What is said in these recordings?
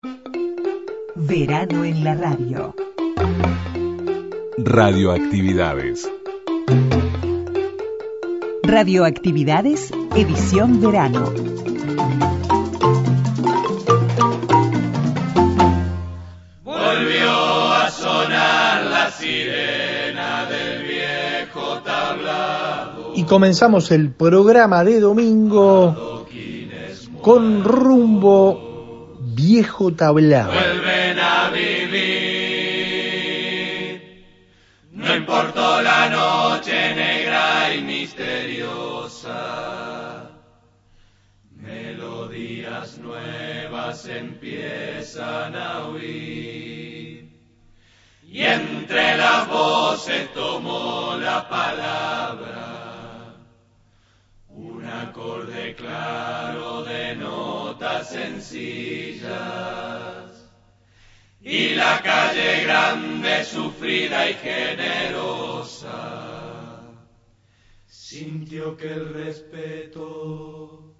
Verano en la radio. Radioactividades. Radioactividades, edición verano. Volvió a sonar la sirena del viejo tablado. Y comenzamos el programa de domingo con rumbo viejo tablado. Vuelven a vivir. No importó la noche negra y misteriosa. Melodías nuevas empiezan a oír. Y entre las voces tomó la palabra. Acorde claro de notas sencillas. Y la calle grande, sufrida y generosa, sintió que el respeto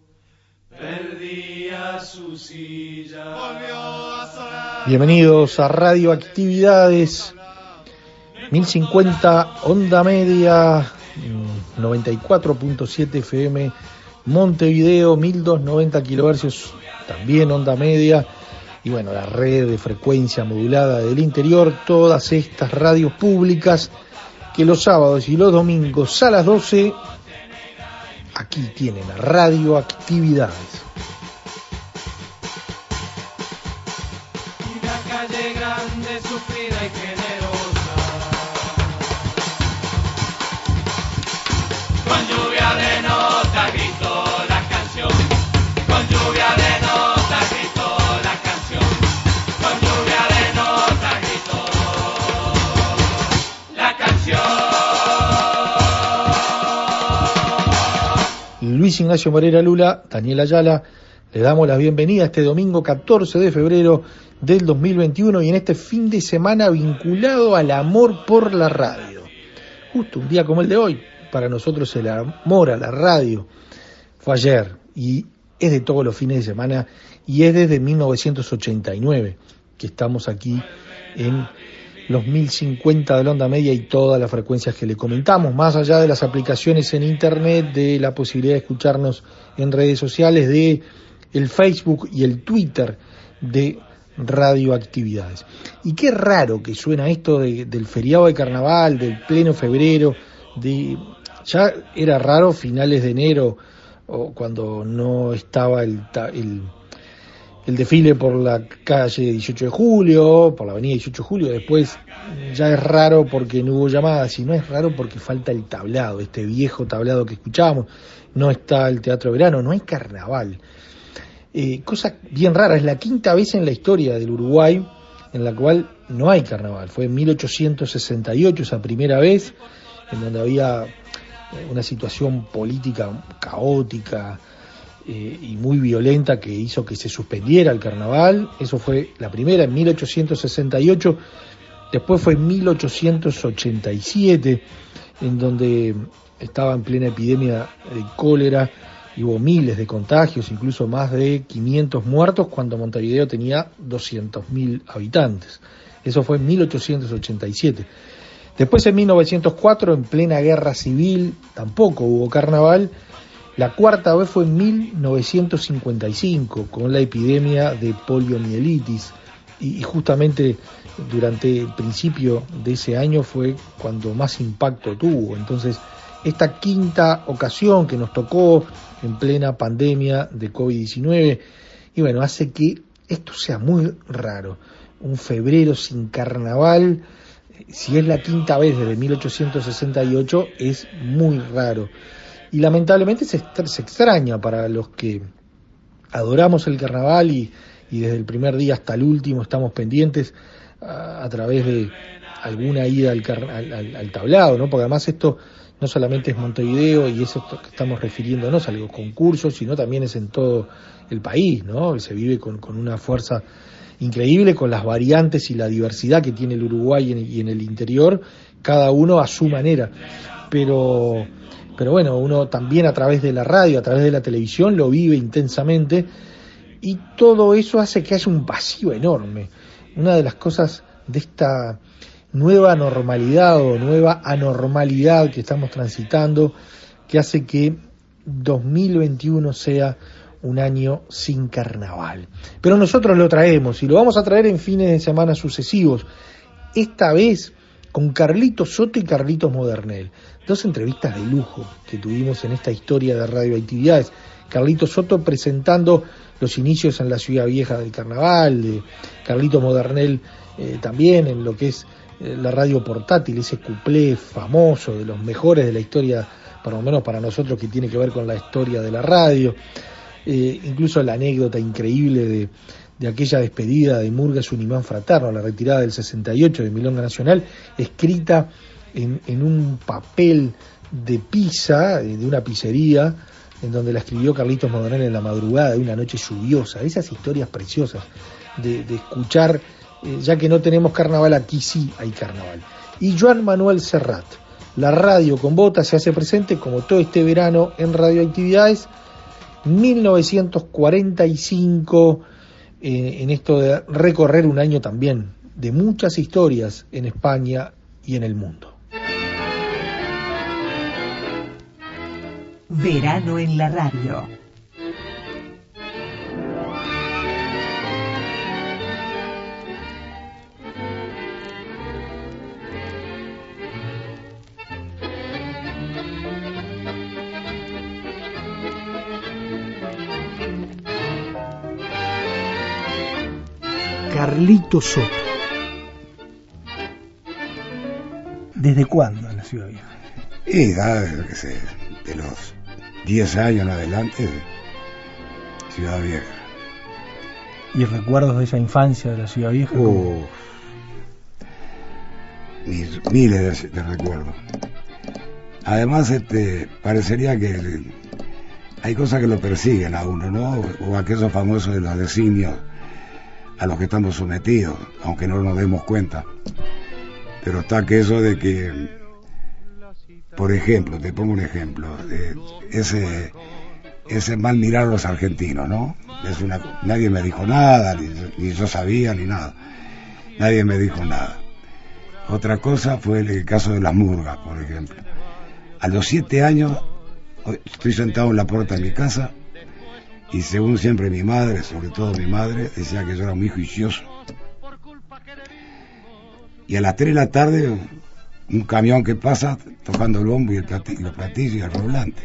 perdía su silla. Volvió a. Bienvenidos a Radioactividades 1050 Onda Media mm, 94.7 FM Montevideo 1290 kHz también Onda Media. Y bueno la red de frecuencia modulada del interior todas estas radios públicas que los sábados y los domingos a las 12 aquí tienen Radioactividades. Con lluvia de notas Luis Ignacio Moreira Lula, Daniel Ayala, le damos la bienvenida este domingo 14 de febrero del 2021 y en este fin de semana vinculado al amor por la radio. Justo un día como el de hoy, para nosotros el amor a la radio fue ayer y es de todos los fines de semana y es desde 1989 que estamos aquí en los 1050 de la onda media y todas las frecuencias que le comentamos, más allá de las aplicaciones en internet, de la posibilidad de escucharnos en redes sociales, de el Facebook y el Twitter de radioactividades. Y qué raro que suena esto de- del feriado de carnaval, del pleno febrero, de ya era raro finales de enero o cuando no estaba el, el, el desfile por la calle 18 de julio, por la avenida 18 de julio, después ya es raro porque no hubo llamadas y no es raro porque falta el tablado, este viejo tablado que escuchábamos, no está el teatro verano, no hay carnaval. Eh, cosa bien rara, es la quinta vez en la historia del Uruguay en la cual no hay carnaval. Fue en 1868 esa primera vez, en donde había una situación política caótica eh, y muy violenta que hizo que se suspendiera el carnaval. Eso fue la primera en 1868. Después fue en 1887, en donde estaba en plena epidemia de cólera y hubo miles de contagios, incluso más de 500 muertos, cuando Montevideo tenía 200.000 habitantes. Eso fue en 1887. Después en 1904, en plena guerra civil, tampoco hubo carnaval. La cuarta vez fue en 1955, con la epidemia de poliomielitis. Y, justamente durante el principio de ese año fue cuando más impacto tuvo. Entonces, esta quinta ocasión que nos tocó en plena pandemia de COVID-19, y bueno, hace que esto sea muy raro. Un febrero sin carnaval, si es la quinta vez desde 1868, es muy raro. Y lamentablemente se, se extraña para los que adoramos el carnaval y, y desde el primer día hasta el último estamos pendientes a, través de alguna ida al- al- al tablado, ¿no? Porque además esto no solamente es Montevideo y eso que estamos refiriéndonos a los concursos, sino también es en todo el país, ¿no? Se vive con, con una fuerza increíble, con las variantes y la diversidad que tiene el Uruguay y en, y en el interior, cada uno a su manera. Pero, pero bueno, uno también a través de la radio, a través de la televisión, lo vive intensamente y todo eso hace que haya un vacío enorme. Una de las cosas de esta nueva normalidad o nueva anormalidad que estamos transitando que hace que 2021 sea un año sin carnaval. Pero nosotros lo traemos y lo vamos a traer en fines de semana sucesivos. Esta vez con Carlitos Soto y Carlitos Modernel. Dos entrevistas de lujo que tuvimos en esta historia de radioactividades. Carlitos Soto presentando los inicios en la ciudad vieja del carnaval, de Carlitos Modernel eh, también en lo que es eh, la radio portátil, ese cuplé famoso de los mejores de la historia, por lo menos para nosotros que tiene que ver con la historia de la radio. Eh, incluso la anécdota increíble de, de aquella despedida de Murgas un imán fraterno, la retirada del 68 de Milonga Nacional, escrita en, un papel de pizza, de una pizzería, en donde la escribió Carlitos Modernel en la madrugada de una noche lluviosa, esas historias preciosas de, de escuchar, eh, ya que no tenemos carnaval, aquí sí hay carnaval. Y Joan Manuel Serrat, la radio con botas se hace presente como todo este verano en radioactividades, 1945, eh, en esto de recorrer un año también de muchas historias en España y en el mundo. Verano en la radio. Carlito Soto. ¿Desde cuándo en la ciudad vieja? Y sé, de los 10 años en adelante, Ciudad Vieja. ¿Y recuerdos de esa infancia de la ciudad vieja? Mis- miles de, de recuerdos. Además, este, parecería que hay cosas que lo persiguen a uno, ¿no? O aquellos famosos de los designios a los que estamos sometidos, aunque no nos demos cuenta. Pero está aquello de que, por ejemplo, te pongo un ejemplo, ese, ese mal mirar a los argentinos, ¿no? Es una, nadie me dijo nada, ni, yo sabía, ni nada. Nadie me dijo nada. Otra cosa fue el caso de las murgas, por ejemplo. A los siete años, estoy sentado en la puerta de mi casa y según siempre mi madre, sobre todo mi madre, decía que yo era muy juicioso. Y a las 3 de la tarde, un camión que pasa tocando el bombo y el plati- los platillos y el roblante.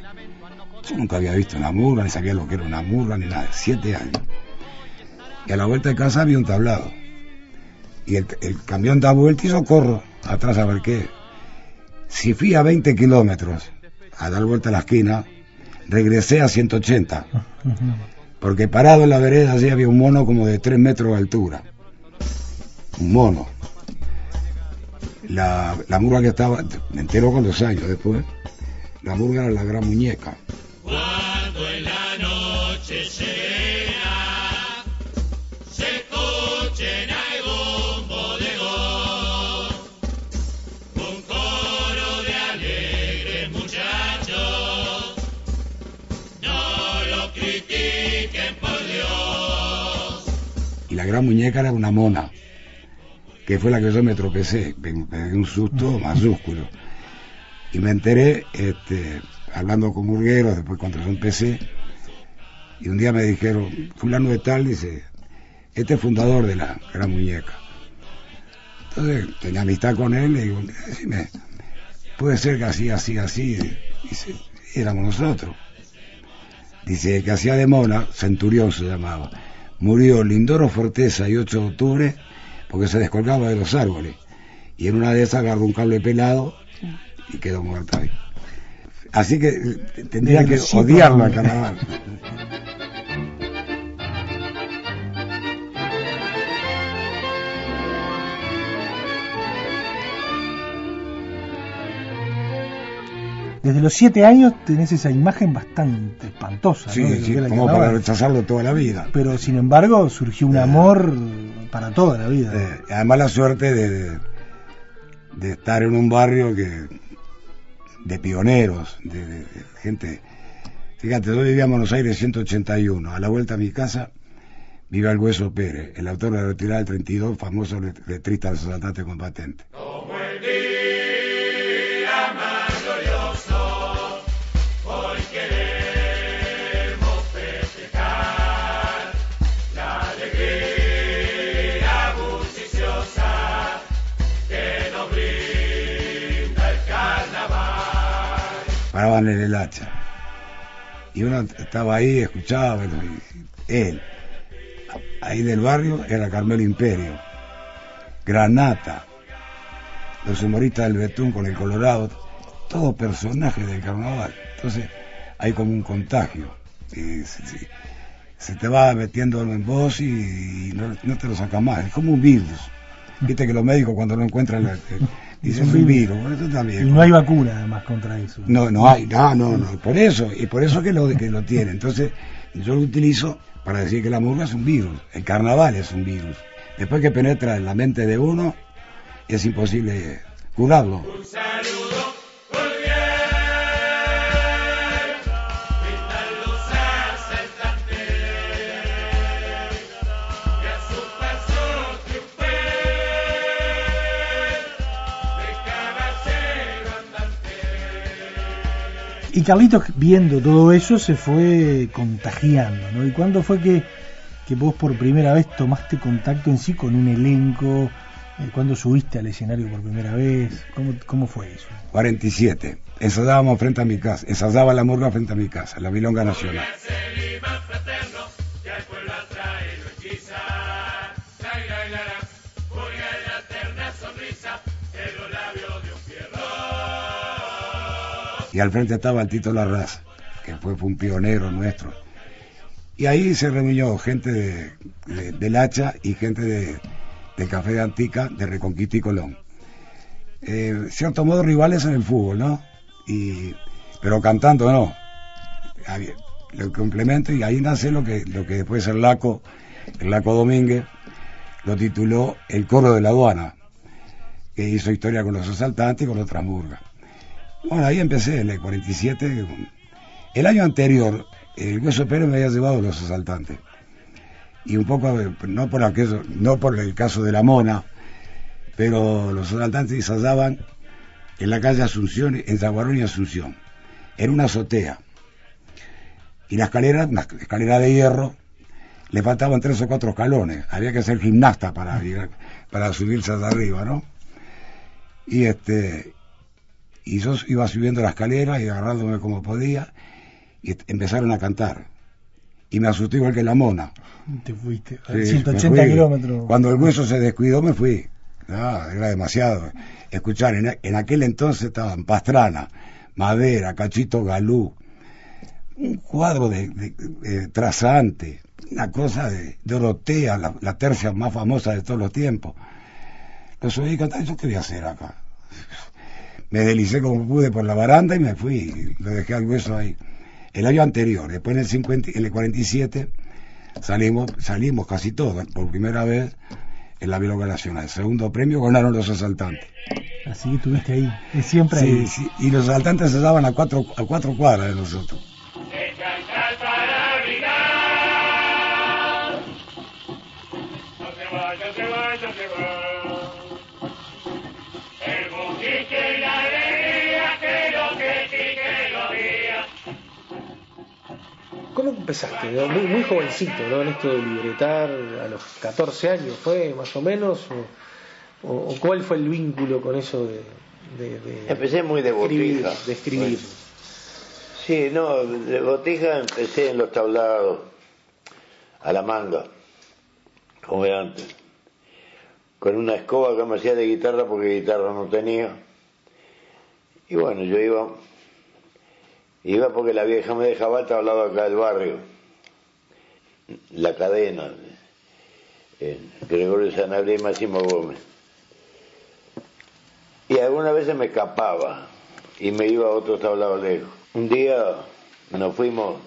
Yo nunca había visto una murga, ni sabía lo que era una murga, ni nada. Siete años. Y a la vuelta de casa había un tablado. Y el, el camión da vuelta y yo corro atrás a ver qué. Si fui a 20 kilómetros a dar vuelta a la esquina, regresé a 180. Porque parado en la vereda allí había un mono como de 3 metros de altura. Un mono. La, la murga que estaba, me entero con los años después, la murga era la gran muñeca. La gran muñeca era una mona, que fue la que yo me tropecé, me, dio un susto mayúsculo. Y me enteré, este, hablando con burgueros, después cuando yo empecé, y un día me dijeron, fulano de tal, dice, este es fundador de la gran muñeca. Entonces tenía amistad con él, le digo, decime, puede ser que así, así, así, dice, "Y éramos nosotros. Dice que hacía de mona, Centurión se llamaba. Murió Lindoro Forteza y 8 de octubre porque se descolgaba de los árboles. Y en una de esas agarró un cable pelado y quedó muerto ahí. Así que eh, tendría que odiarlo al carnaval. Desde los siete años tenés esa imagen bastante espantosa. Sí, ¿no? sí, como para rechazarlo toda la vida. Pero sin embargo surgió un amor para toda la vida. Eh, además la suerte de, de, de estar en un barrio que de pioneros, de, de- de gente. Fíjate, yo vivía en Buenos Aires 181, a la vuelta a mi casa Viva el Hueso Pérez, el autor de la retirada del 32, famoso letrista de los asaltantes combatentes. Paraban en el hacha. Y uno estaba ahí, escuchaba, y él. Ahí del barrio era Carmelo Imperio, Granata, los humoristas del Betún con el Colorado, todos personajes del carnaval. Entonces hay como un contagio. Se, te va metiendo en vos y, y no, no te lo sacas más. Es como un virus. Viste que los médicos cuando no encuentran, la- dicen un un virus. virus. Bueno, esto también. Y no hay vacuna además contra eso. No, no hay, no, no, no, por eso, y por eso que lo, que lo tiene. Entonces, yo lo utilizo para decir que la murga es un virus, el carnaval es un virus. Después que penetra en la mente de uno, es imposible curarlo. Y Carlitos, viendo todo eso, se fue contagiando, ¿no? ¿Y cuándo fue que, que vos por primera vez tomaste contacto en sí con un elenco? Eh, ¿Cuándo subiste al escenario por primera vez? ¿Cómo, cómo fue eso? 47. Ensayábamos frente a mi casa, ensayaba la murga frente a mi casa, la Milonga Nacional. Y al frente estaba el Tito Larraz, que fue, un pionero nuestro. Y ahí se reunió gente de, de- del Hacha y gente de, del Café de Antica, de Reconquista y Colón. Eh, cierto modo rivales en el fútbol, ¿no? Y, pero cantando no. Lo complemento y ahí nace lo que, lo que después el Laco, el Laco Domínguez, lo tituló El Coro de la Aduana, que hizo historia con los asaltantes y con otras murgas. Bueno, ahí empecé en el 47. El año anterior, el Hueso Pérez me había llevado los asaltantes. Y un poco, eh, no por aquello, no por el caso de la mona, pero los asaltantes ensayaban en la calle Asunción, en Zaguarón y Asunción. Era una azotea. Y la escalera, una escalera de hierro, le faltaban tres o cuatro escalones. Había que ser gimnasta para, para subirse hasta arriba, ¿no? Y este, y yo iba subiendo la escalera y agarrándome como podía y empezaron a cantar. Y me asusté igual que la mona. Te fuiste a Sí, me 180 fui. kilómetros. cuando el hueso se descuidó me fui. Ah, era demasiado. Escuchar en, en aquel entonces estaban Pastrana Madera Cachito Galú un cuadro de, de- de Trasante una cosa de Dorotea la, la tercia más famosa de todos los tiempos. Los oí cantar yo qué voy a hacer acá me deslicé como pude por la baranda y me fui, lo dejé al hueso ahí. El año anterior, después en el, 50, en el 47, salimos, salimos casi todos, por primera vez en la Biloga Nacional. Segundo premio ganaron los asaltantes. Así que estuviste ahí. Es siempre Sí, ahí. sí, y los asaltantes se daban a cuatro, a cuatro cuadras de nosotros. Empezaste? no? Muy, muy jovencito, ¿no? En esto de libretar, a los 14 años fue, más o menos, o, cuál fue el vínculo con eso de, de- de Empecé muy de escribir, botija. de escribir? Sí, no, de botija empecé en los tablados, a la manga, como era antes. Con una escoba que me hacía de guitarra porque guitarra no tenía. Y bueno, yo iba, iba porque la vieja me dejaba el tablado acá del barrio. La cadena, en Gregorio Sanabria y Máximo Gómez. Y algunas veces me escapaba y me iba a otro tablado lejos. Un día nos fuimos,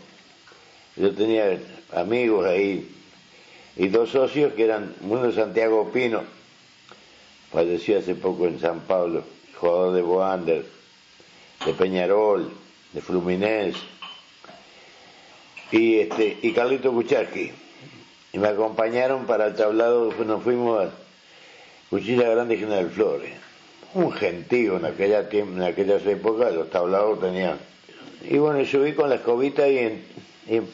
yo tenía amigos ahí y dos socios que eran uno Santiago Pino, falleció hace poco en San Pablo, jugador de Boander, de Peñarol, de Fluminense, y este y Carlito Kucharski. y me acompañaron para el tablado, nos fuimos a Cuchilla Grande General Flores. Un gentío en, aquella en aquellas épocas, los tablados tenían. Y bueno, subí con la escobita y, en,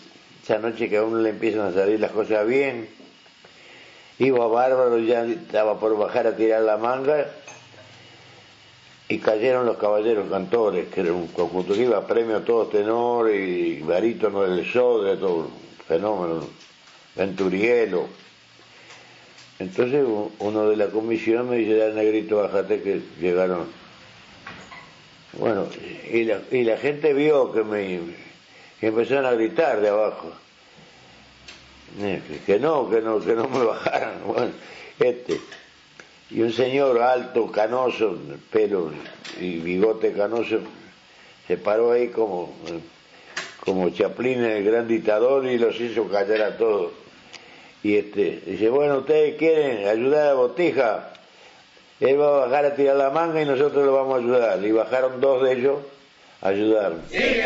esa noche que a uno le empiezan a salir las cosas bien, iba bárbaro, ya estaba por bajar a tirar la manga y cayeron los caballeros cantores, que era un conjunto que iba a premio tenores y barítono del show, de todo fenómeno, Venturielo. Entonces uno de la comisión me dice, dale negrito, bájate que llegaron. Bueno, y la, y la gente vio que me que empezaron a gritar de abajo. Que no, que no, que no me bajaran. Bueno, este. Y un señor alto, canoso, pelo y bigote canoso, se paró ahí como, como Chaplin, el gran dictador, y los hizo callar a todos. Y este, dice, bueno, ustedes quieren ayudar a Botija, él va a bajar a tirar la manga y nosotros lo vamos a ayudar. Y bajaron dos de ellos a ayudarme. que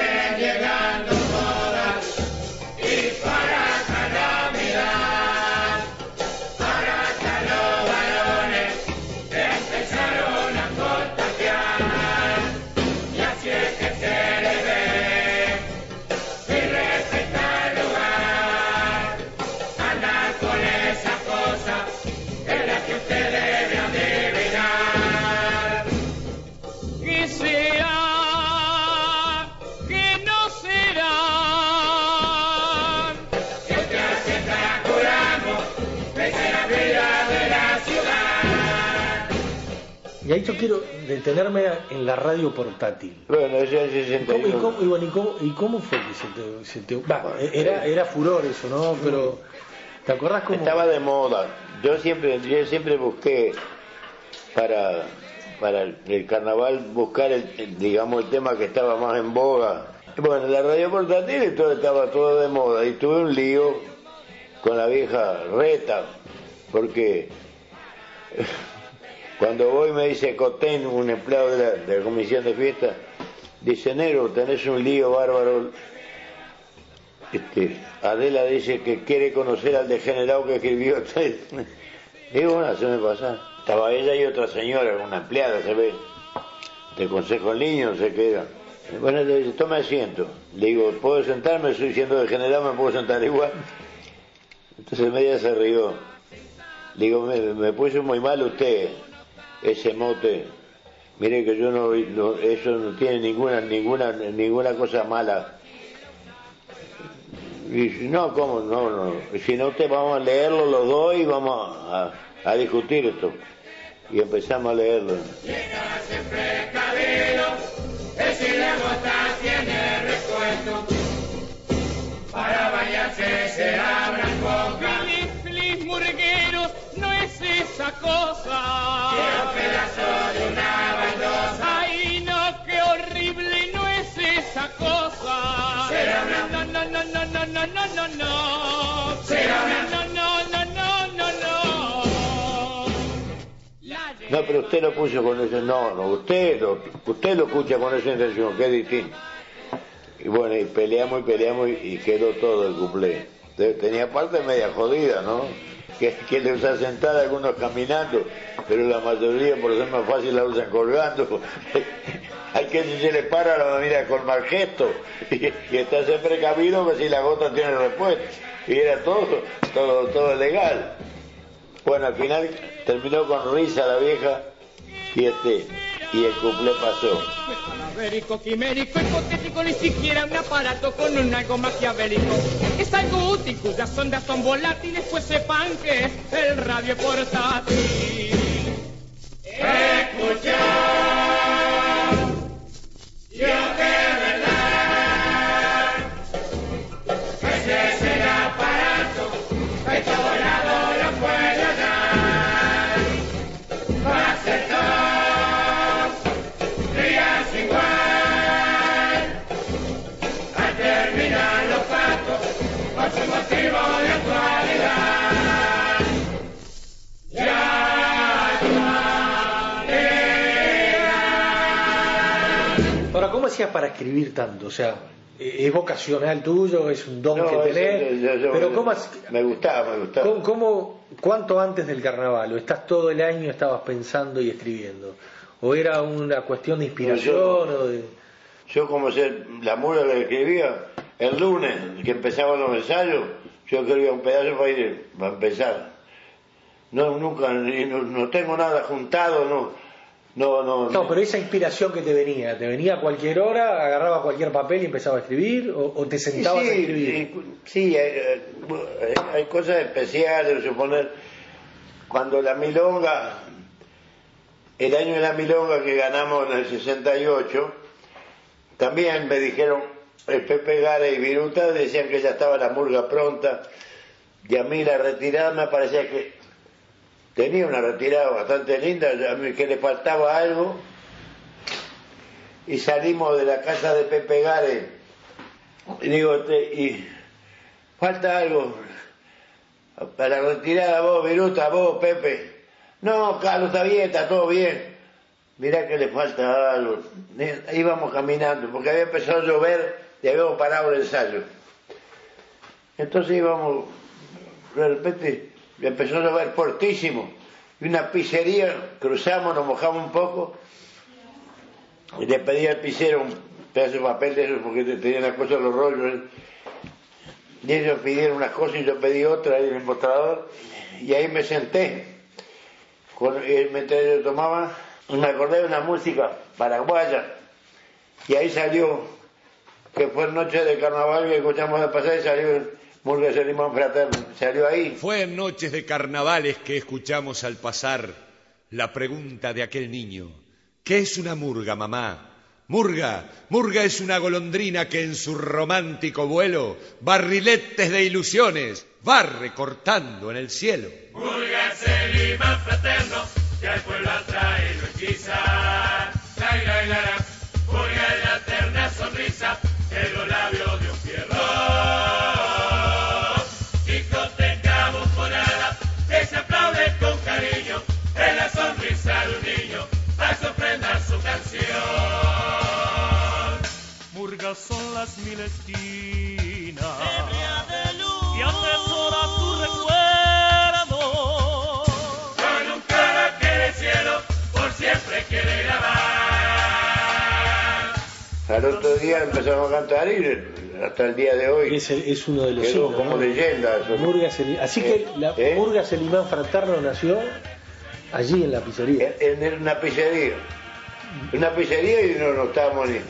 yo quiero detenerme en la radio portátil. Bueno, el ¿Cómo, y, 61. cómo, y bueno, ¿y cómo, y cómo fue que se te... se te- era, era furor eso, ¿no? Pero, ¿te acordás cómo...? Estaba de moda. Yo siempre, yo siempre busqué para, para el, carnaval buscar el, digamos el tema que estaba más en boga. Bueno, la radio portátil todo estaba todo de moda y tuve un lío con la vieja reta porque cuando voy me dice Cotén, un empleado de la, de la comisión de fiesta, dice Negro, tenés un lío bárbaro este, Adela dice que quiere conocer al degenerado que escribió. Digo, bueno, se me pasa. Estaba ella y otra señora, una empleada, se ve, de Consejo del Niño, qué era. Bueno, le dice, tome asiento. Digo, ¿puedo sentarme? Estoy siendo degenerado, ¿me puedo sentar igual? Entonces media se rió. Digo, me, me puso muy mal usted, ese mote. Mire que yo no, eso no tiene ninguna, ninguna, ninguna cosa mala. Y no, ¿cómo? No, no. Si no, usted vamos a leerlo los dos y vamos a, discutir esto. Y empezamos a leerlo. precavido, el si la gota tiene recuerdo. Para bañarse se abran esa cosa. Era un pedazo de una. Ay, no, qué horrible no es esa cosa. Será una... No, no, no, no, no, no, no, no. Será una... No, no, no, no, no, no. No, pero usted lo puso con ese... No, no, usted lo, usted lo escucha con esa intención, que es distinto. Y bueno, y peleamos y peleamos y, quedó todo el cumpleaños. Tenía parte media jodida, ¿no? Que, que le usa sentada, algunos caminando, pero la mayoría, por ser más fácil, la usan colgando. Hay que si se le para la mira con mal gesto y, y está siempre precavido que si la gota tiene respuesta. Y era todo, todo, todo legal. Bueno, al final terminó con risa la vieja y este y el cuplé pasó. Malavérico, quimérico, hipotético, ni siquiera un aparato con un algo maquiavélico. Es algo útil cuyas ondas son volátiles, pues sepan que es el radio portátil. Escucha, Ahora, ¿cómo hacías para escribir tanto? O sea, ¿Es vocacional tuyo? ¿Es un don No, que tenés? yo- yo- Pero ¿cómo, has- Me gustaba, me gustaba. cómo- cómo- cuánto antes del carnaval? ¿O estás todo el año estabas pensando y escribiendo? ¿O era una cuestión de inspiración? No, o de... Yo como sé, la mura que escribía, el lunes que empezaban los ensayos, yo escribía un pedazo para ir, para empezar. No, nunca, y no, no tengo nada juntado, no, no, no. No, pero esa inspiración que te venía, ¿te venía a cualquier hora, agarraba cualquier papel y empezaba a escribir? ¿O, o te Sí, sentabas a sí, escribir? y- sí, hay, eh, hay cosas especiales, suponer, cuando la milonga, el año de la milonga que ganamos en el 68, también me dijeron, el Pepe Gara y Viruta decían que ya estaba la murga pronta, y a mí la retirada me parecía que tenía una retirada bastante linda, que le faltaba algo, y salimos de la casa de Pepe Gare, y digo, te- falta algo, para la retirada vos, Viruta, vos, Pepe, no, Carlos, está bien, está todo bien, mirá que le falta algo, íbamos caminando, porque había empezado a llover y habíamos parado el ensayo, entonces íbamos, de repente empezó a llover fuertísimo. Y una pizzería, cruzamos, nos mojamos un poco. Y le pedí al pizzero un pedazo de papel de eso porque tenía las cosas, los rollos. ¿eh? Y ellos pidieron unas cosas y yo pedí otra en el mostrador. Y ahí me senté. Con, y mientras yo tomaba, me acordé de una música paraguaya. Y ahí salió, que fue noche de carnaval que escuchamos de pasar y salió Murgas de Limón Fraterno. Salió ahí. Fue en noches de carnavales que escuchamos al pasar la pregunta de aquel niño. ¿Qué es una murga, mamá? Murga, murga es una golondrina que en su romántico vuelo, barriletes de ilusiones, va recortando en el cielo. Murga es el imán fraterno que al pueblo atrae mil esquinas y atesora tu recuerdo. Con un cara que del cielo por siempre quiere grabar. Al otro día empezamos a cantar y hasta el día de hoy Es, el- es uno de los quedó himnos, como ¿no? leyenda. eso. Murgas el- Así que Eh, la ¿eh? Murgas el imán fraterno nació allí en la pizzería. En, en una pizzería. Una pizzería y no, no estábamos ni.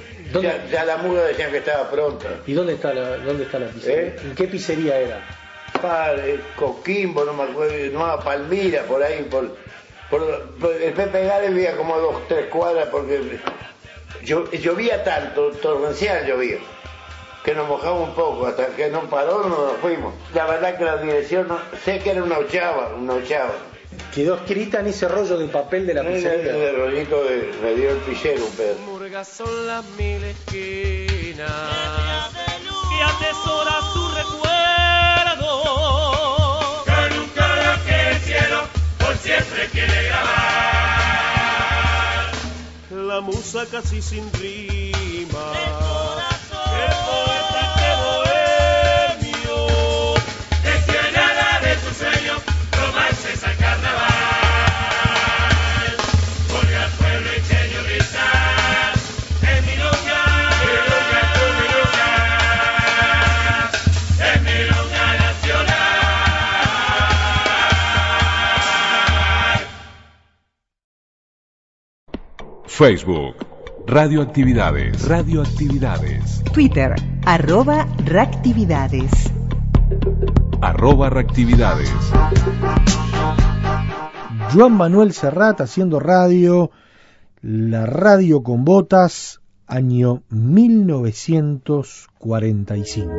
Ya, ya la murga decían que estaba pronta. ¿Y dónde está la, dónde está la pizzería? ¿Eh? ¿En qué pizzería era? Padre, Coquimbo, no me acuerdo, no, Palmira, por ahí, por, por, por- el Pepe Gales vivía como a dos, tres cuadras porque llo- llovía tanto, torrencial llovía, que nos mojamos un poco, hasta que no paró no nos fuimos. La verdad que la dirección, no, sé que era una ochava, una ochava. Quedó escrita en ese rollo de papel de la El, pizzería. el rollito de, me dio el pichero. Murgas son las mil esquinas y atesora tu recuerdo. Con un coro que el cielo por siempre quiere grabar. La musa casi sin rima. El poeta que Facebook, Radioactividades, Radioactividades, Twitter, arroba reactividades. arroba reactividades. Joan Manuel Serrat haciendo radio, la radio con botas, año 1945.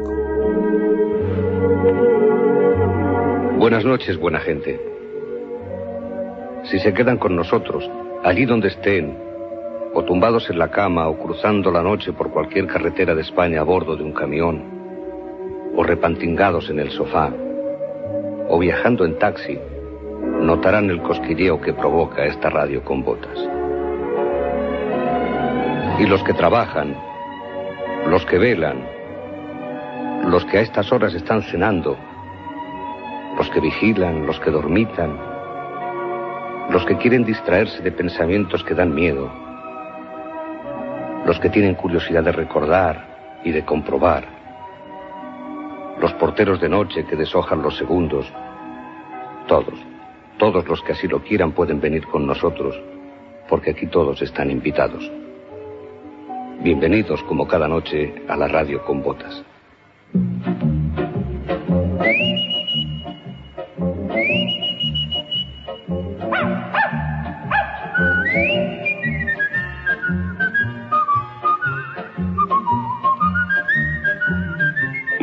Buenas noches, buena gente. Si se quedan con nosotros, allí donde estén, o tumbados en la cama, o cruzando la noche por cualquier carretera de España a bordo de un camión, o repantingados en el sofá, o viajando en taxi, notarán el cosquilleo que provoca esta radio con botas. Y los que trabajan, los que velan, los que a estas horas están cenando, los que vigilan, los que dormitan, los que quieren distraerse de pensamientos que dan miedo, los que tienen curiosidad de recordar y de comprobar, los porteros de noche que deshojan los segundos, todos, todos los que así lo quieran pueden venir con nosotros, porque aquí todos están invitados. Bienvenidos como cada noche a la radio con botas.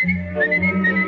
Thank you.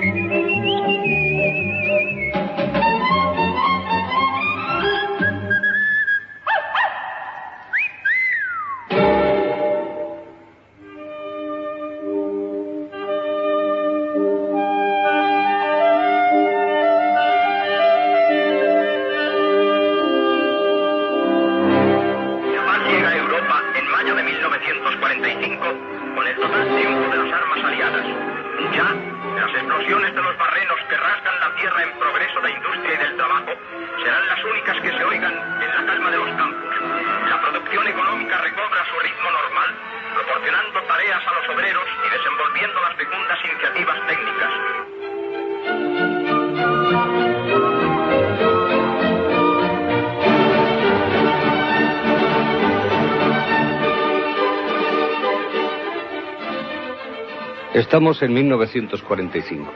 Estamos en 1945.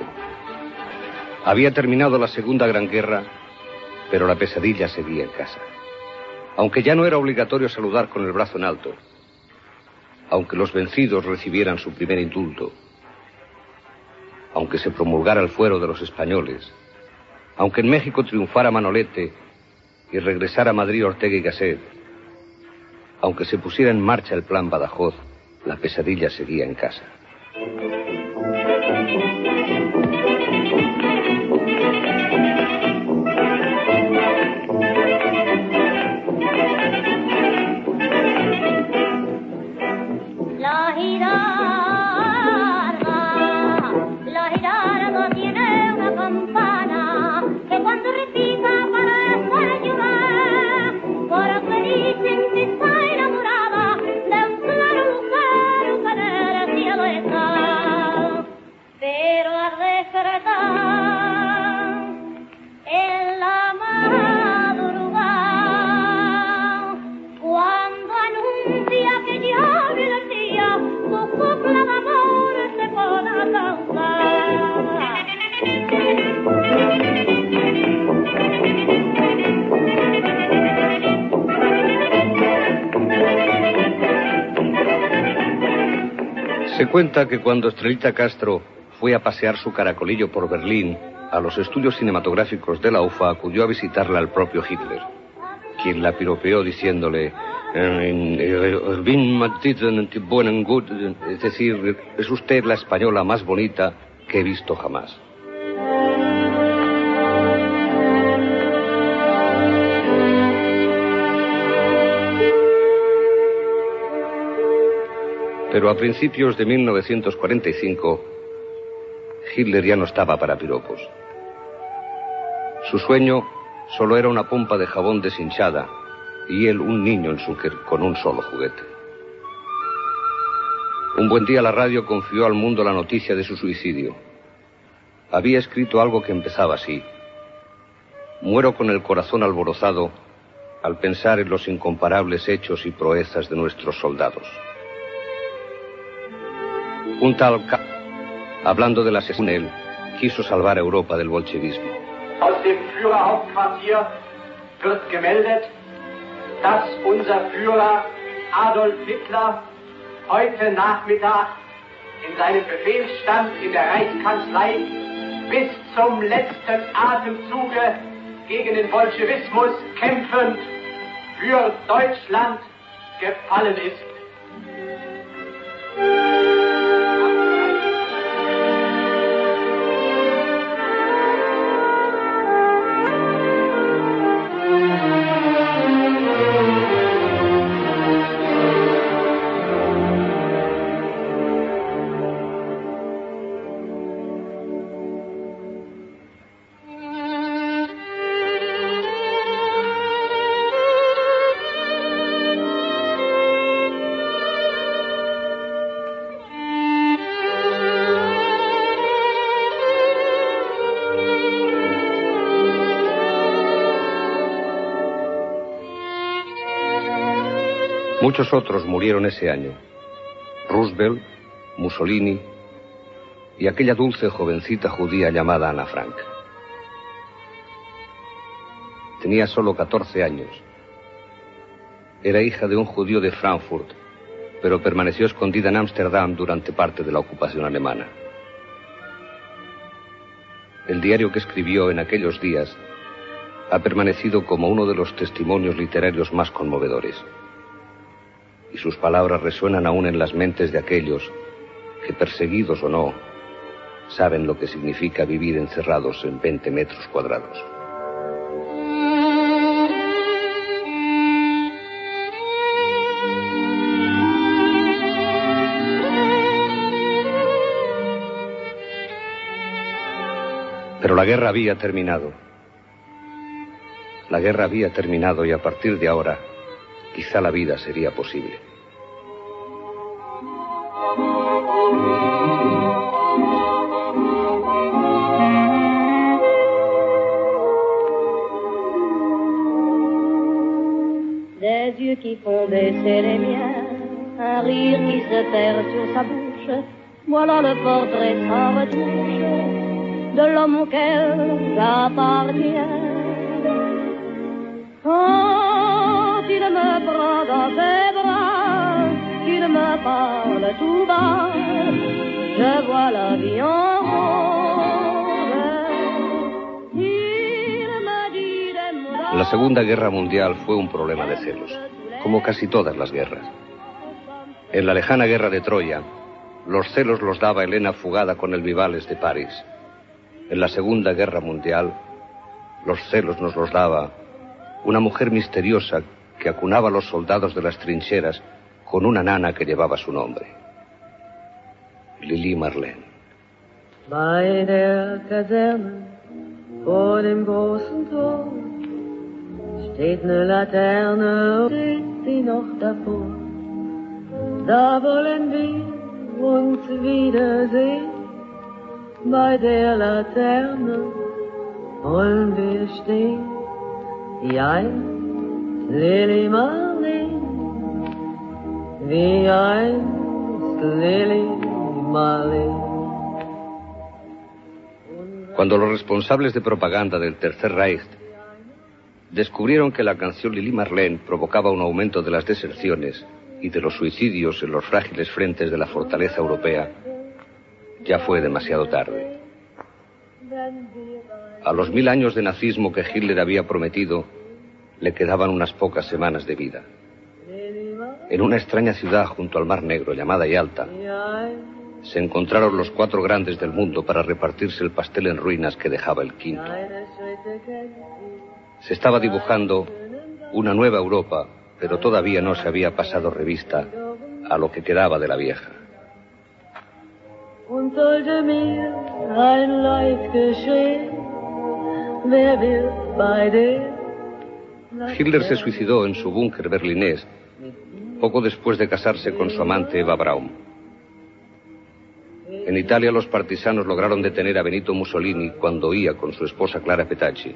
Había terminado la Segunda Gran Guerra, pero la pesadilla seguía en casa. Aunque ya no era obligatorio saludar con el brazo en alto, aunque los vencidos recibieran su primer indulto, aunque se promulgara el fuero de los españoles, aunque en México triunfara Manolete y regresara a Madrid Ortega y Gasset, aunque se pusiera en marcha el plan Badajoz, la pesadilla seguía en casa. La cuenta que cuando Estrelita Castro fue a pasear su caracolillo por Berlín, a los estudios cinematográficos de la UFA acudió a visitarla el propio Hitler, quien la piropeó diciéndole, eh, es decir, es usted la española más bonita que he visto jamás. Pero a principios de 1945, Hitler ya no estaba para piropos. Su sueño solo era una pompa de jabón deshinchada y él un niño en su con un solo juguete. Un buen día la radio confió al mundo la noticia de su suicidio. Había escrito algo que empezaba así. Muero con el corazón alborozado al pensar en los incomparables hechos y proezas de nuestros soldados. Un tal Ka- hablando del asesino, él quiso salvar a Europa del bolchevismo. Aus dem Führerhauptquartier wird gemeldet, dass unser Führer Adolf Hitler heute Nachmittag in seinem Befehlsstand in der Reichskanzlei bis zum letzten Atemzuge gegen den Bolschewismus kämpfend für Deutschland gefallen ist. Muchos otros murieron ese año. Roosevelt, Mussolini y aquella dulce jovencita judía llamada Ana Frank. Tenía solo 14 años. Era hija de un judío de Frankfurt, pero permaneció escondida en Ámsterdam durante parte de la ocupación alemana. El diario que escribió en aquellos días ha permanecido como uno de los testimonios literarios más conmovedores y sus palabras resuenan aún en las mentes de aquellos que, perseguidos o no, saben lo que significa vivir encerrados en 20 metros cuadrados. Pero la guerra había terminado. La guerra había terminado y a partir de ahora quizá la vida sería posible. Des yeux qui font baisser les miens, un rire qui se perd sur sa bouche. Voilà le portrait sans retouche de l'homme auquel j'appartiens. Quand la La Segunda Guerra Mundial fue un problema de celos, como casi todas las guerras. En la lejana guerra de Troya, los celos los daba Elena fugada con el Vivales de París. En la Segunda Guerra Mundial, los celos nos los daba una mujer misteriosa que acunaba a los soldados de las trincheras con una nana que llevaba su nombre. Lili Marlene. Bei der Kaserne vor dem großen Tor steht eine Laterne, steht sie noch davor. Da wollen wir uns wiedersehen. Bei der Laterne wollen wir stehen, wie einst Einst Lili Marlene. Cuando los responsables de propaganda del Tercer Reich descubrieron que la canción Lili Marlene provocaba un aumento de las deserciones y de los suicidios en los frágiles frentes de la fortaleza europea, ya fue demasiado tarde. A los mil años de nazismo que Hitler había prometido, le quedaban unas pocas semanas de vida. En una extraña ciudad junto al Mar Negro llamada Yalta, se encontraron los cuatro grandes del mundo para repartirse el pastel en ruinas que dejaba el quinto. Se estaba dibujando una nueva Europa, pero todavía no se había pasado revista a lo que quedaba de la vieja. Hitler se suicidó en su búnker berlinés poco después de casarse con su amante Eva Braun. En Italia los partisanos lograron detener a Benito Mussolini cuando huía con su esposa Clara Petacci.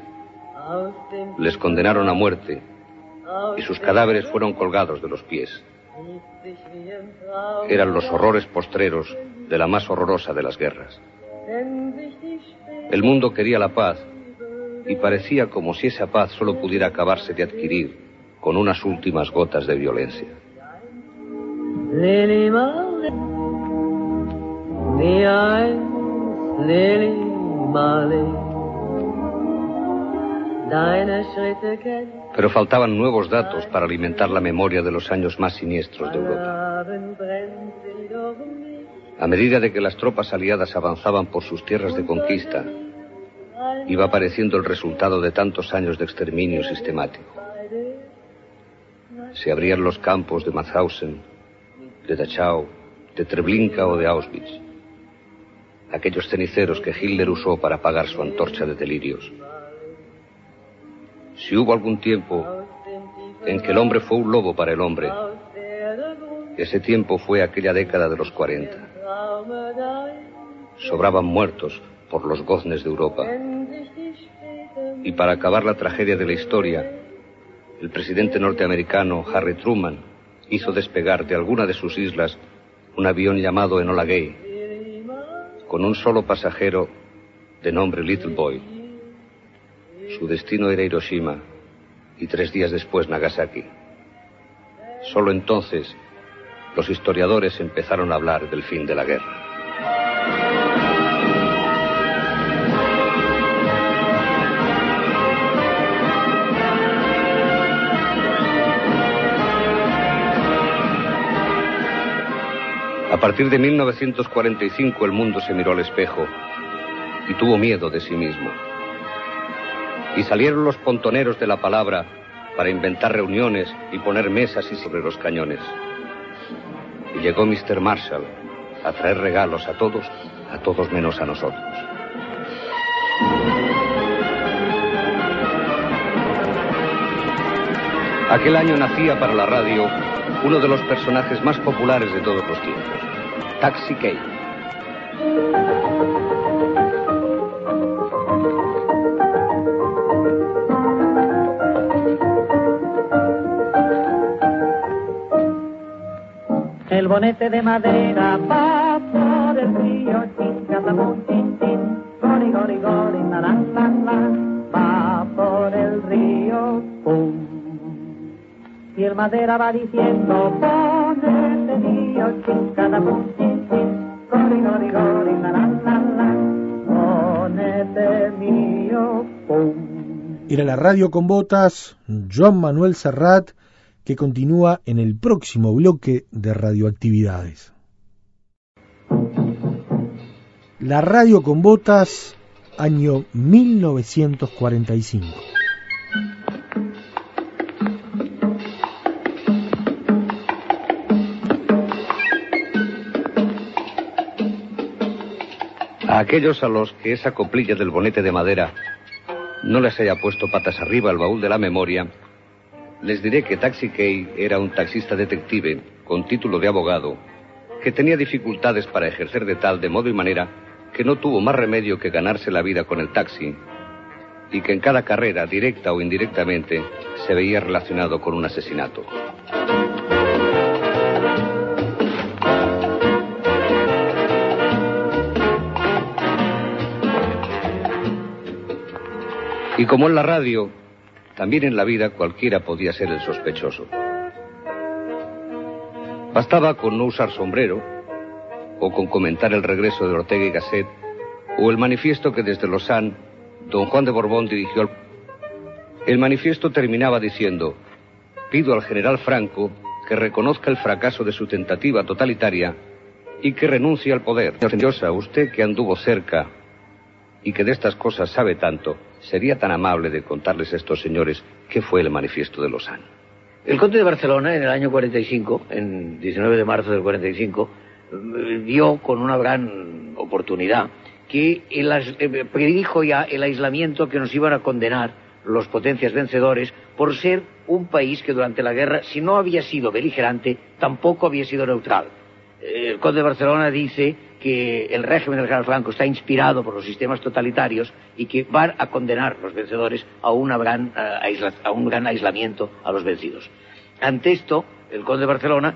Les condenaron a muerte y sus cadáveres fueron colgados de los pies. Eran los horrores postreros de la más horrorosa de las guerras. El mundo quería la paz y parecía como si esa paz solo pudiera acabarse de adquirir con unas últimas gotas de violencia. Lily Pero faltaban nuevos datos para alimentar la memoria de los años más siniestros de Europa. A medida de que las tropas aliadas avanzaban por sus tierras de conquista, iba apareciendo el resultado de tantos años de exterminio sistemático. Se abrían los campos de Mauthausen, de Dachau, de Treblinka o de Auschwitz. Aquellos ceniceros que Hitler usó para apagar su antorcha de delirios. Si hubo algún tiempo en que el hombre fue un lobo para el hombre, ese tiempo fue aquella década de los 40. Sobraban muertos por los goznes de Europa. Y para acabar la tragedia de la historia, el presidente norteamericano Harry Truman hizo despegar de alguna de sus islas un avión llamado Enola Gay, con un solo pasajero de nombre Little Boy. Su destino era Hiroshima y tres días después Nagasaki. Solo entonces los historiadores empezaron a hablar del fin de la guerra. A partir de 1945 el mundo se miró al espejo y tuvo miedo de sí mismo. Y salieron los pontoneros de la palabra para inventar reuniones y poner mesas y sobre los cañones. Y llegó Mr. Marshall a traer regalos a todos, a todos menos a nosotros. Aquel año nacía para la radio uno de los personajes más populares de todos los tiempos, Taxi Kay. El bonete de madera va por el río, chin, chin, chin, gori, gori, gori, la, la, va por el río, pum. Y el madera va diciendo, chin, catapum, chin, chin, Era la radio con botas, Joan Manuel Serrat, que continúa en el próximo bloque de radioactividades. La radio con botas, año 1945. Aquellos a los que esa coplilla del bonete de madera no les haya puesto patas arriba al baúl de la memoria, les diré que Taxi Kay era un taxista detective con título de abogado que tenía dificultades para ejercer de tal de modo y manera que no tuvo más remedio que ganarse la vida con el taxi y que en cada carrera, directa o indirectamente, se veía relacionado con un asesinato. Y como en la radio, también en la vida cualquiera podía ser el sospechoso. Bastaba con no usar sombrero, o con comentar el regreso de Ortega y Gasset, o el manifiesto que desde Lausanne don Juan de Borbón dirigió al... El manifiesto terminaba diciendo, pido al general Franco que reconozca el fracaso de su tentativa totalitaria y que renuncie al poder. Señora, usted que anduvo cerca y que de estas cosas sabe tanto, sería tan amable de contarles a estos señores qué fue el manifiesto de Lausanne. El conde de Barcelona, en el año 45, en 19 de marzo del 45, eh, vio con una gran oportunidad que eh, predijo ya el aislamiento que nos iban a condenar los potencias vencedores por ser un país que durante la guerra, si no había sido beligerante, tampoco había sido neutral. Eh, El conde de Barcelona dice que el régimen del general Franco está inspirado por los sistemas totalitarios y que van a condenar los vencedores a, una gran, eh, a un gran aislamiento a los vencidos. Ante esto, el conde de Barcelona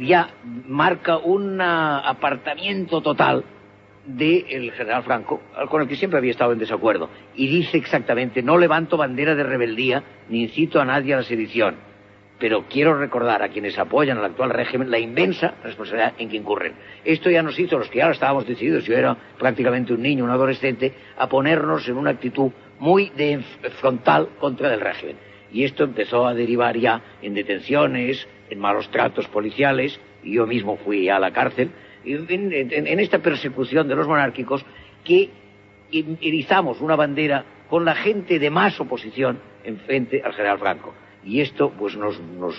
ya marca un apartamiento total del general Franco, con el que siempre había estado en desacuerdo, y dice exactamente, no levanto bandera de rebeldía ni incito a nadie a la sedición, pero quiero recordar a quienes apoyan al actual régimen la inmensa responsabilidad en que incurren. Esto ya nos hizo, los que ahora estábamos decididos, yo era prácticamente un niño, un adolescente, a ponernos en una actitud muy de frontal contra el régimen. Y esto empezó a derivar ya en detenciones, en malos tratos policiales, y yo mismo fui a la cárcel, en- en esta persecución de los monárquicos que erizamos una bandera con la gente de más oposición en frente al general Franco. Y esto, pues nos, nos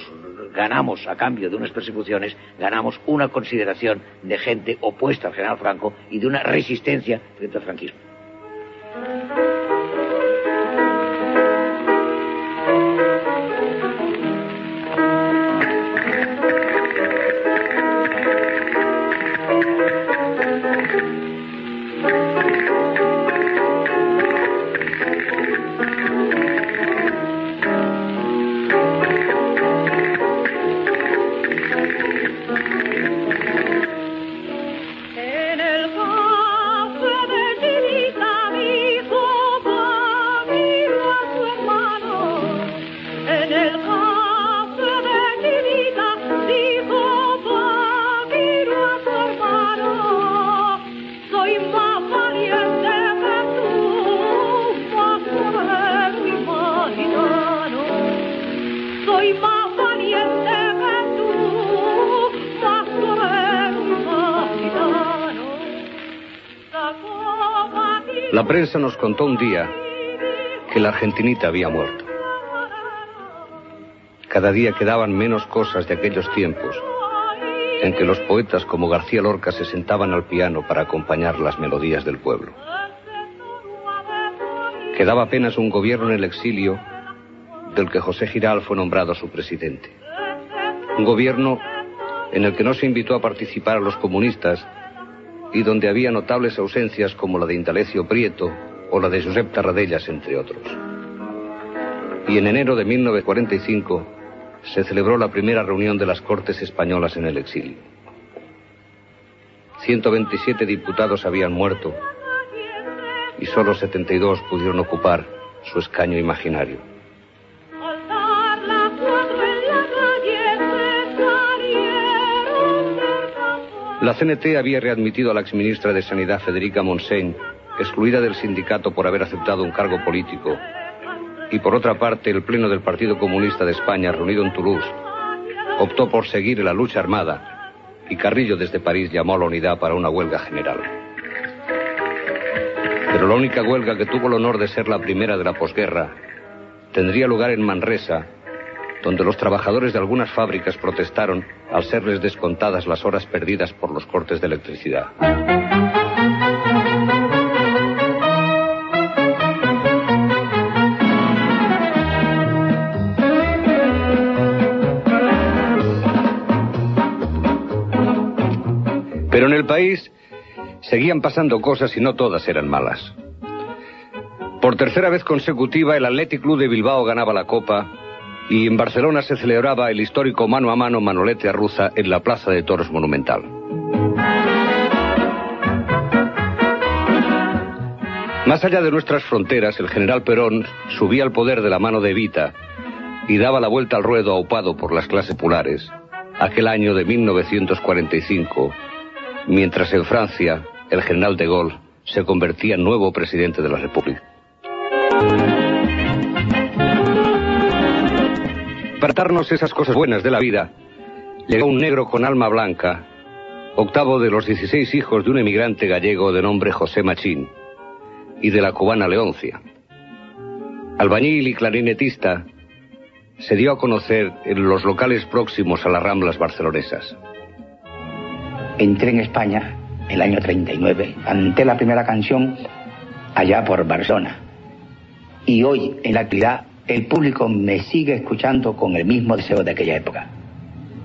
ganamos, a cambio de unas persecuciones, ganamos una consideración de gente opuesta al general Franco y de una resistencia frente al franquismo. La prensa nos contó un día que la argentinita había muerto. Cada día quedaban menos cosas de aquellos tiempos en que los poetas como García Lorca se sentaban al piano para acompañar las melodías del pueblo. Quedaba apenas un gobierno en el exilio del que José Giral fue nombrado su presidente. Un gobierno en el que no se invitó a participar a los comunistas y donde había notables ausencias como la de Indalecio Prieto o la de Josep Tarradellas, entre otros. Y en enero de 1945 se celebró la primera reunión de las Cortes Españolas en el exilio. 127 diputados habían muerto y solo 72 pudieron ocupar su escaño imaginario. La CNT había readmitido a la exministra de Sanidad Federica Montseny, excluida del sindicato por haber aceptado un cargo político. Y por otra parte, el Pleno del Partido Comunista de España, reunido en Toulouse, optó por seguir la lucha armada y Carrillo desde París llamó a la unidad para una huelga general. Pero la única huelga que tuvo el honor de ser la primera de la posguerra tendría lugar en Manresa, donde los trabajadores de algunas fábricas protestaron al serles descontadas las horas perdidas por los cortes de electricidad. Pero en el país seguían pasando cosas y no todas eran malas. Por tercera vez consecutiva, el Athletic Club de Bilbao ganaba la Copa y en Barcelona se celebraba el histórico mano a mano Manolete Arruza en la Plaza de Toros Monumental. Más allá de nuestras fronteras, el general Perón subía al poder de la mano de Evita y daba la vuelta al ruedo aupado por las clases populares, aquel año de 1945, mientras en Francia el general de Gaulle se convertía en nuevo presidente de la República. Para darnos esas cosas buenas de la vida, llegó un negro con alma blanca, octavo de los 16 hijos de un emigrante gallego de nombre José Machín y de la cubana Leoncia. Albañil y clarinetista, se dio a conocer en los locales próximos a las Ramblas barcelonesas. Entré en España el año 39, canté la primera canción allá por Barcelona. Y hoy, en la actualidad, el público me sigue escuchando con el mismo deseo de aquella época.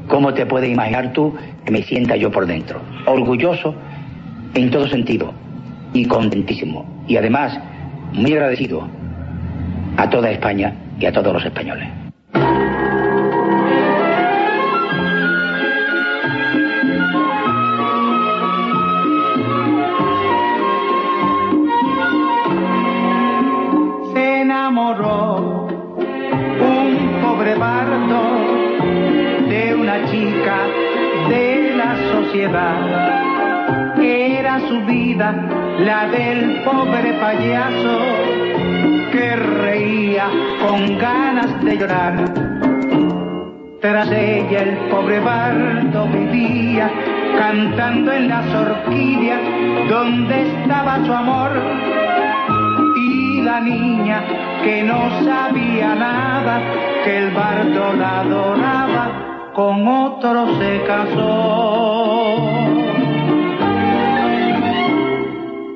¿Cómo te puedes imaginar tú que me sienta yo por dentro? Orgulloso en todo sentido y contentísimo. Y además, muy agradecido a toda España y a todos los españoles. Era su vida la del pobre payaso que reía con ganas de llorar. Tras ella el pobre bardo vivía cantando en las orquídeas donde estaba su amor. Y la niña que no sabía nada, que el bardo la adoraba, con otro se casó.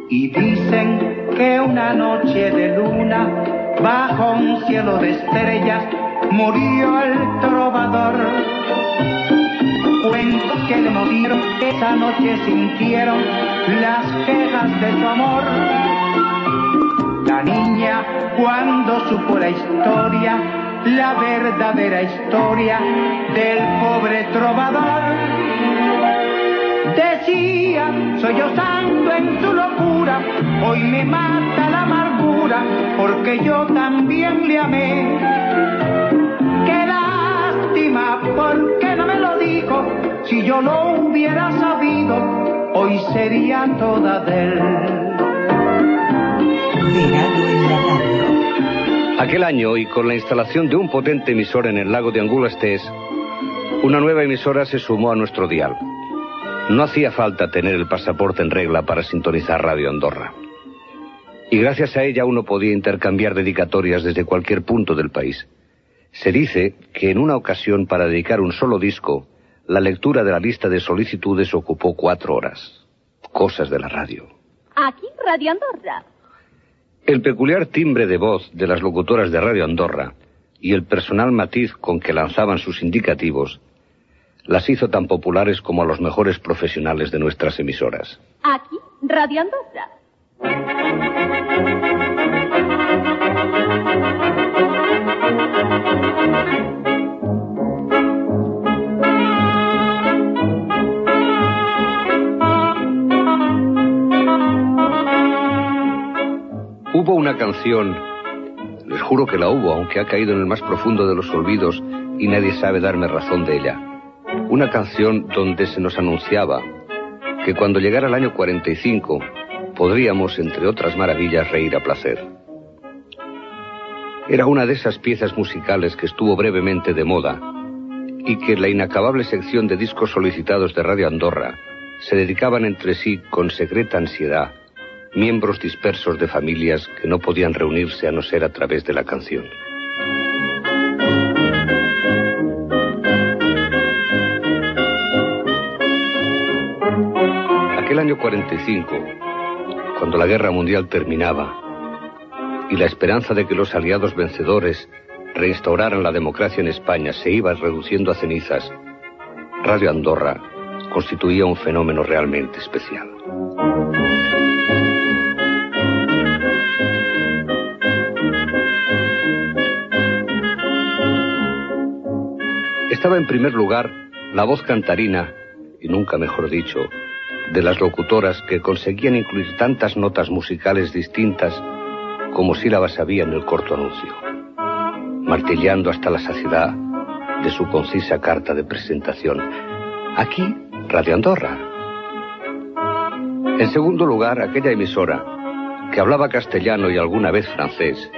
Y dicen que una noche de luna, bajo un cielo de estrellas, murió el trovador. Cuentos que le movieron, esa noche sintieron las quejas de su amor. La niña, cuando supo la historia, la verdadera historia del pobre trovador, decía, sollozando en su locura, hoy me mata la amargura, porque yo también le amé. Qué lástima, ¿por qué no me lo dijo? Si yo lo hubiera sabido, hoy sería toda de él. Aquel año, y con la instalación de un potente emisor en el lago de Angulo Estés, una nueva emisora se sumó a nuestro dial. No hacía falta tener el pasaporte en regla para sintonizar Radio Andorra. Y gracias a ella uno podía intercambiar dedicatorias desde cualquier punto del país. Se dice que en una ocasión para dedicar un solo disco, la lectura de la lista de solicitudes ocupó cuatro horas. Cosas de la radio. Aquí Radio Andorra. El peculiar timbre de voz de las locutoras de Radio Andorra y el personal matiz con que lanzaban sus indicativos las hizo tan populares como a los mejores profesionales de nuestras emisoras. Aquí Radio Andorra. Hubo una canción, les juro que la hubo, aunque ha caído en el más profundo de los olvidos y nadie sabe darme razón de ella. Una canción donde se nos anunciaba que cuando llegara el año 45 podríamos, entre otras maravillas, reír a placer. Era una de esas piezas musicales que estuvo brevemente de moda y que la inacabable sección de discos solicitados de Radio Andorra se dedicaban entre sí con secreta ansiedad miembros dispersos de familias que no podían reunirse a no ser a través de la canción. Aquel año 45, cuando la guerra mundial terminaba y la esperanza de que los aliados vencedores reinstauraran la democracia en España se iba reduciendo a cenizas, Radio Andorra constituía un fenómeno realmente especial. Estaba en primer lugar la voz cantarina, y nunca mejor dicho, de las locutoras que conseguían incluir tantas notas musicales distintas como sílabas había en el corto anuncio, martillando hasta la saciedad de su concisa carta de presentación. Aquí, Radio Andorra. En segundo lugar, aquella emisora que hablaba castellano y alguna vez francés,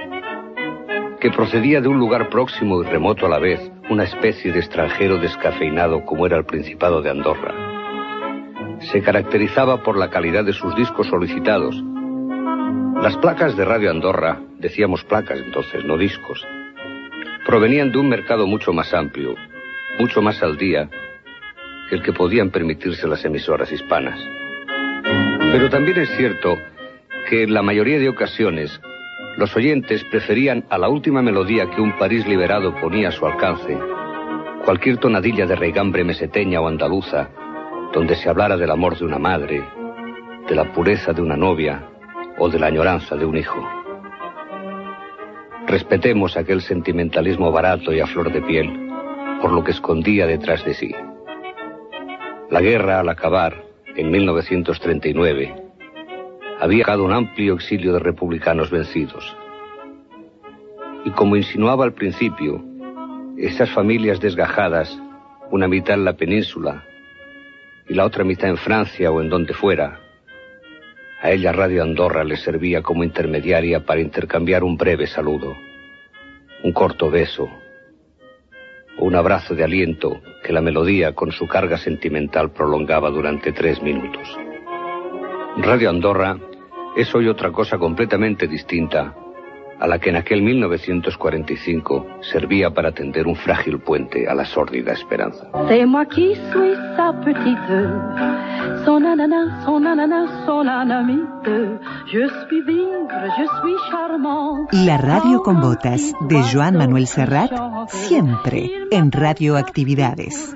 que procedía de un lugar próximo y remoto a la vez, una especie de extranjero descafeinado como era el Principado de Andorra. Se caracterizaba por la calidad de sus discos solicitados. Las placas de Radio Andorra, decíamos placas entonces, no discos, provenían de un mercado mucho más amplio, mucho más al día que el que podían permitirse las emisoras hispanas. Pero también es cierto que en la mayoría de ocasiones los oyentes preferían a la última melodía que un París liberado ponía a su alcance, cualquier tonadilla de reigambre meseteña o andaluza, donde se hablara del amor de una madre, de la pureza de una novia o de la añoranza de un hijo. Respetemos aquel sentimentalismo barato y a flor de piel por lo que escondía detrás de sí. La guerra al acabar, en 1939, había dejado un amplio exilio de republicanos vencidos. Y como insinuaba al principio, esas familias desgajadas una mitad en la península y la otra mitad en Francia o en donde fuera. A ella Radio Andorra le servía como intermediaria para intercambiar un breve saludo, un corto beso, o un abrazo de aliento que la melodía con su carga sentimental prolongaba durante tres minutos. Radio Andorra es hoy otra cosa completamente distinta a la que en aquel 1945 servía para tender un frágil puente a la sórdida esperanza. La radio con botas de Joan Manuel Serrat, siempre en Radioactividades.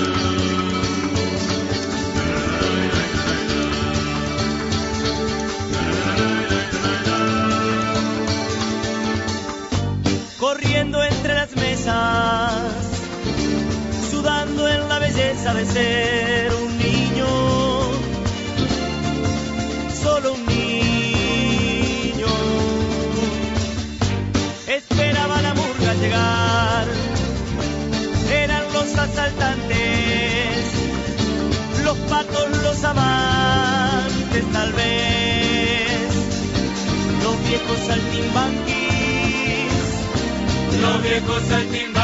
Sudando en la belleza de ser un niño, solo un niño. Esperaba la murga llegar, eran los asaltantes, los patos, los amantes tal vez, los viejos saltimbanquis los viejos saltimbanquis.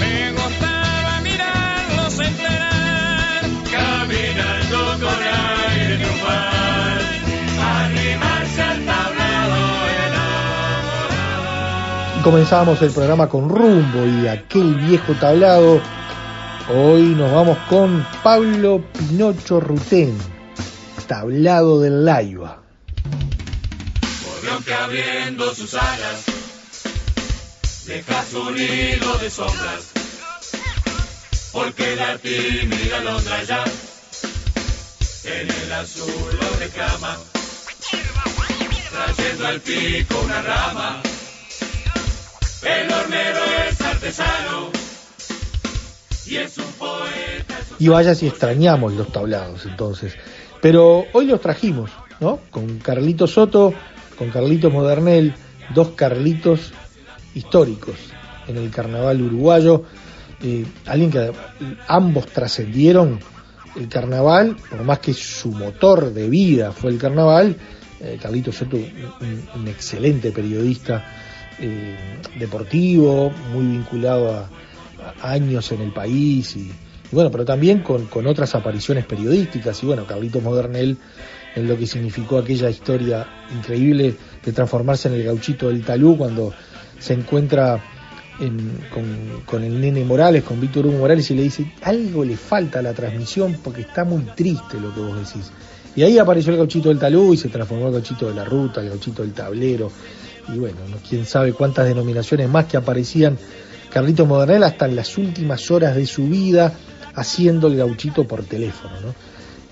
Me gustaba mirarlos entrenar, caminando con aire triunfal, arrimarse al tablado Y comenzamos el programa con rumbo y aquel viejo tablado. Hoy nos vamos con Pablo Pinocho Rutén, tablado del Laiva. Que abriendo sus alas deja su hilo de sombras, porque la tímida Londra ya en el azul lo reclama, trayendo al pico una rama. El hornero es artesano y es un poeta. Y vaya si extrañamos los tablados entonces. Pero hoy los trajimos, ¿no? Con Carlitos Soto, con Carlitos Modernel, dos Carlitos históricos en el carnaval uruguayo. Eh, alguien que ambos trascendieron el carnaval, por más que su motor de vida fue el carnaval. Eh, Carlitos Soto, un, excelente periodista eh, deportivo, muy vinculado a, a años en el país y, y bueno, pero también con, con, otras apariciones periodísticas y bueno, Carlitos Modernel en lo que significó aquella historia increíble de transformarse en el gauchito del talú cuando se encuentra en, con, con, el nene Morales, con Víctor Hugo Morales y le dice, algo le falta a la transmisión porque está muy triste lo que vos decís. Y ahí apareció el gauchito del talú y se transformó el gauchito de la ruta, el gauchito del tablero y bueno, no, quién sabe cuántas denominaciones más que aparecían Carlitos Modernel hasta en las últimas horas de su vida haciendo el gauchito por teléfono, ¿no?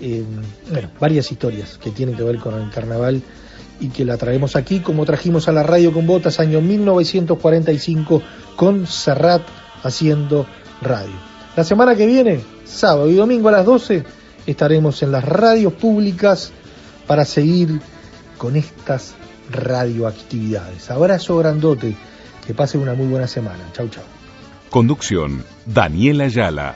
Eh, bueno, varias historias que tienen que ver con el carnaval y que la traemos aquí como trajimos a la radio con botas año 1945 con Serrat haciendo radio. La semana que viene, sábado y domingo a las 12, estaremos en las radios públicas para seguir con estas radioactividades. Abrazo grandote, que pasen una muy buena semana. Chau, chau. Conducción, Daniela Ayala.